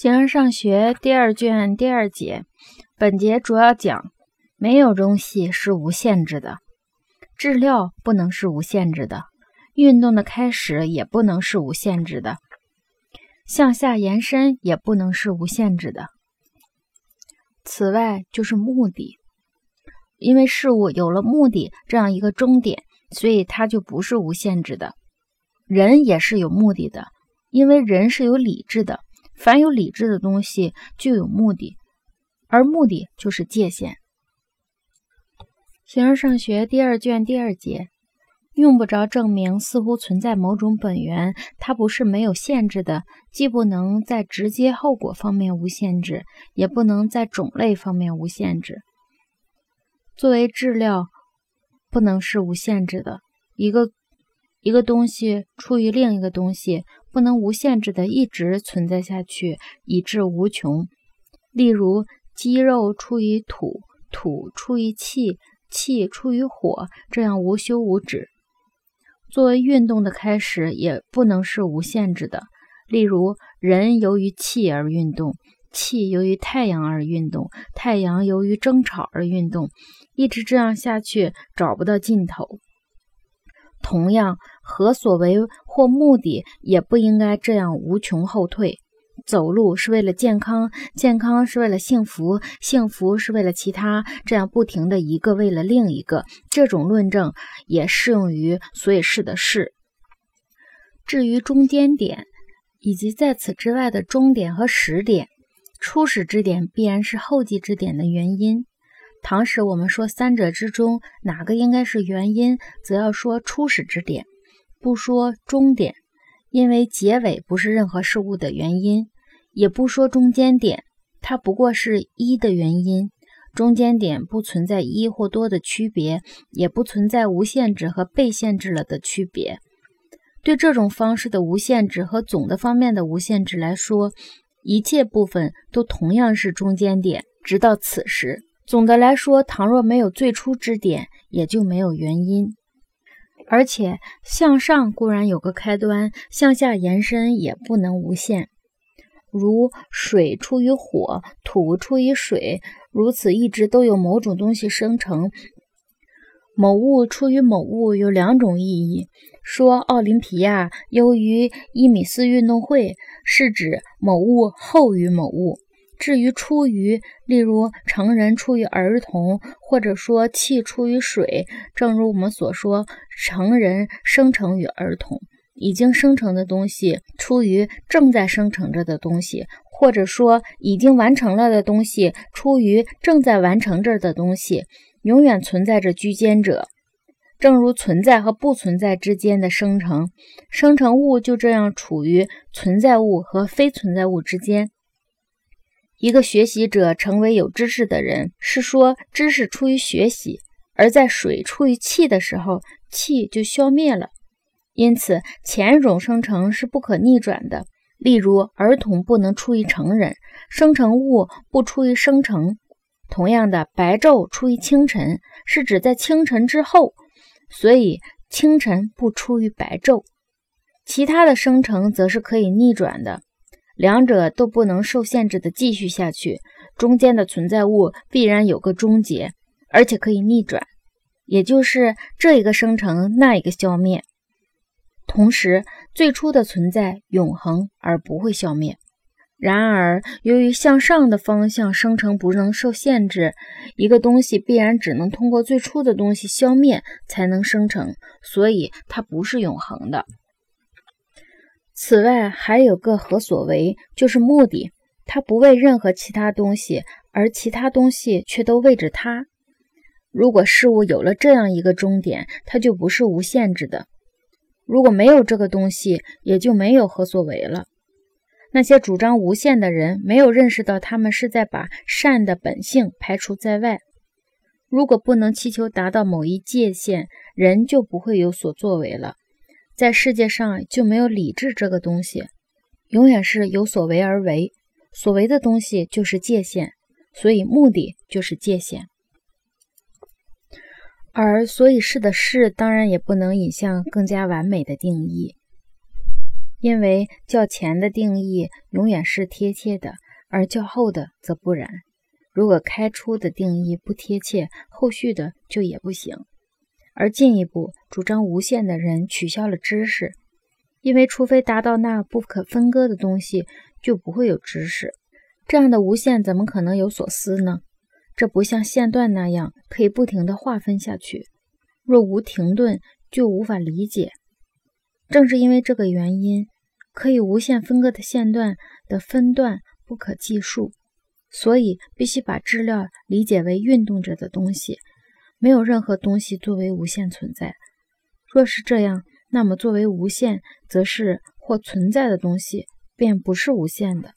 形而上学第二卷第二节，本节主要讲没有东西是无限制的，质料不能是无限制的，运动的开始也不能是无限制的，向下延伸也不能是无限制的。此外就是目的，因为事物有了目的这样一个终点，所以它就不是无限制的。人也是有目的的，因为人是有理智的。凡有理智的东西就有目的，而目的就是界限。形而上学第二卷第二节，用不着证明，似乎存在某种本源，它不是没有限制的，既不能在直接后果方面无限制，也不能在种类方面无限制。作为质料，不能是无限制的。一个一个东西出于另一个东西。不能无限制的一直存在下去，以致无穷。例如，肌肉出于土，土出于气，气出于火，这样无休无止。作为运动的开始，也不能是无限制的。例如，人由于气而运动，气由于太阳而运动，太阳由于争吵而运动，一直这样下去，找不到尽头。同样，何所为或目的也不应该这样无穷后退。走路是为了健康，健康是为了幸福，幸福是为了其他，这样不停的一个为了另一个。这种论证也适用于所以是的事。至于中间点以及在此之外的终点和始点，初始之点必然是后继之点的原因。唐时我们说三者之中哪个应该是原因，则要说初始之点，不说终点，因为结尾不是任何事物的原因；也不说中间点，它不过是一的原因。中间点不存在一或多的区别，也不存在无限制和被限制了的区别。对这种方式的无限制和总的方面的无限制来说，一切部分都同样是中间点，直到此时。总的来说，倘若没有最初支点，也就没有原因。而且向上固然有个开端，向下延伸也不能无限。如水出于火，土出于水，如此一直都有某种东西生成。某物出于某物有两种意义。说奥林匹亚优于一米四运动会，是指某物后于某物。至于出于，例如成人出于儿童，或者说气出于水，正如我们所说，成人生成于儿童，已经生成的东西出于正在生成着的东西，或者说已经完成了的东西出于正在完成着的东西，永远存在着居间者。正如存在和不存在之间的生成，生成物就这样处于存在物和非存在物之间。一个学习者成为有知识的人，是说知识出于学习；而在水出于气的时候，气就消灭了。因此，前一种生成是不可逆转的。例如，儿童不能出于成人，生成物不出于生成。同样的，白昼出于清晨，是指在清晨之后，所以清晨不出于白昼。其他的生成则是可以逆转的。两者都不能受限制的继续下去，中间的存在物必然有个终结，而且可以逆转，也就是这一个生成，那一个消灭。同时，最初的存在永恒而不会消灭。然而，由于向上的方向生成不能受限制，一个东西必然只能通过最初的东西消灭才能生成，所以它不是永恒的。此外，还有个何所为，就是目的。他不为任何其他东西，而其他东西却都为着他。如果事物有了这样一个终点，它就不是无限制的；如果没有这个东西，也就没有何所为了。那些主张无限的人，没有认识到他们是在把善的本性排除在外。如果不能祈求达到某一界限，人就不会有所作为了。在世界上就没有理智这个东西，永远是有所为而为，所为的东西就是界限，所以目的就是界限。而所以是的是，当然也不能引向更加完美的定义。因为较前的定义永远是贴切的，而较后的则不然。如果开出的定义不贴切，后续的就也不行。而进一步主张无限的人取消了知识，因为除非达到那不可分割的东西，就不会有知识。这样的无限怎么可能有所思呢？这不像线段那样可以不停地划分下去，若无停顿，就无法理解。正是因为这个原因，可以无限分割的线段的分段不可计数，所以必须把质料理解为运动着的东西。没有任何东西作为无限存在。若是这样，那么作为无限，则是或存在的东西便不是无限的。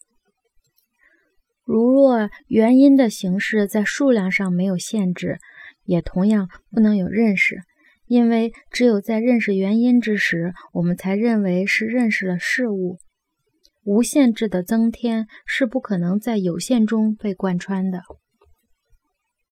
如若原因的形式在数量上没有限制，也同样不能有认识，因为只有在认识原因之时，我们才认为是认识了事物。无限制的增添是不可能在有限中被贯穿的。